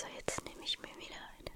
So, jetzt nehme ich mir wieder ein.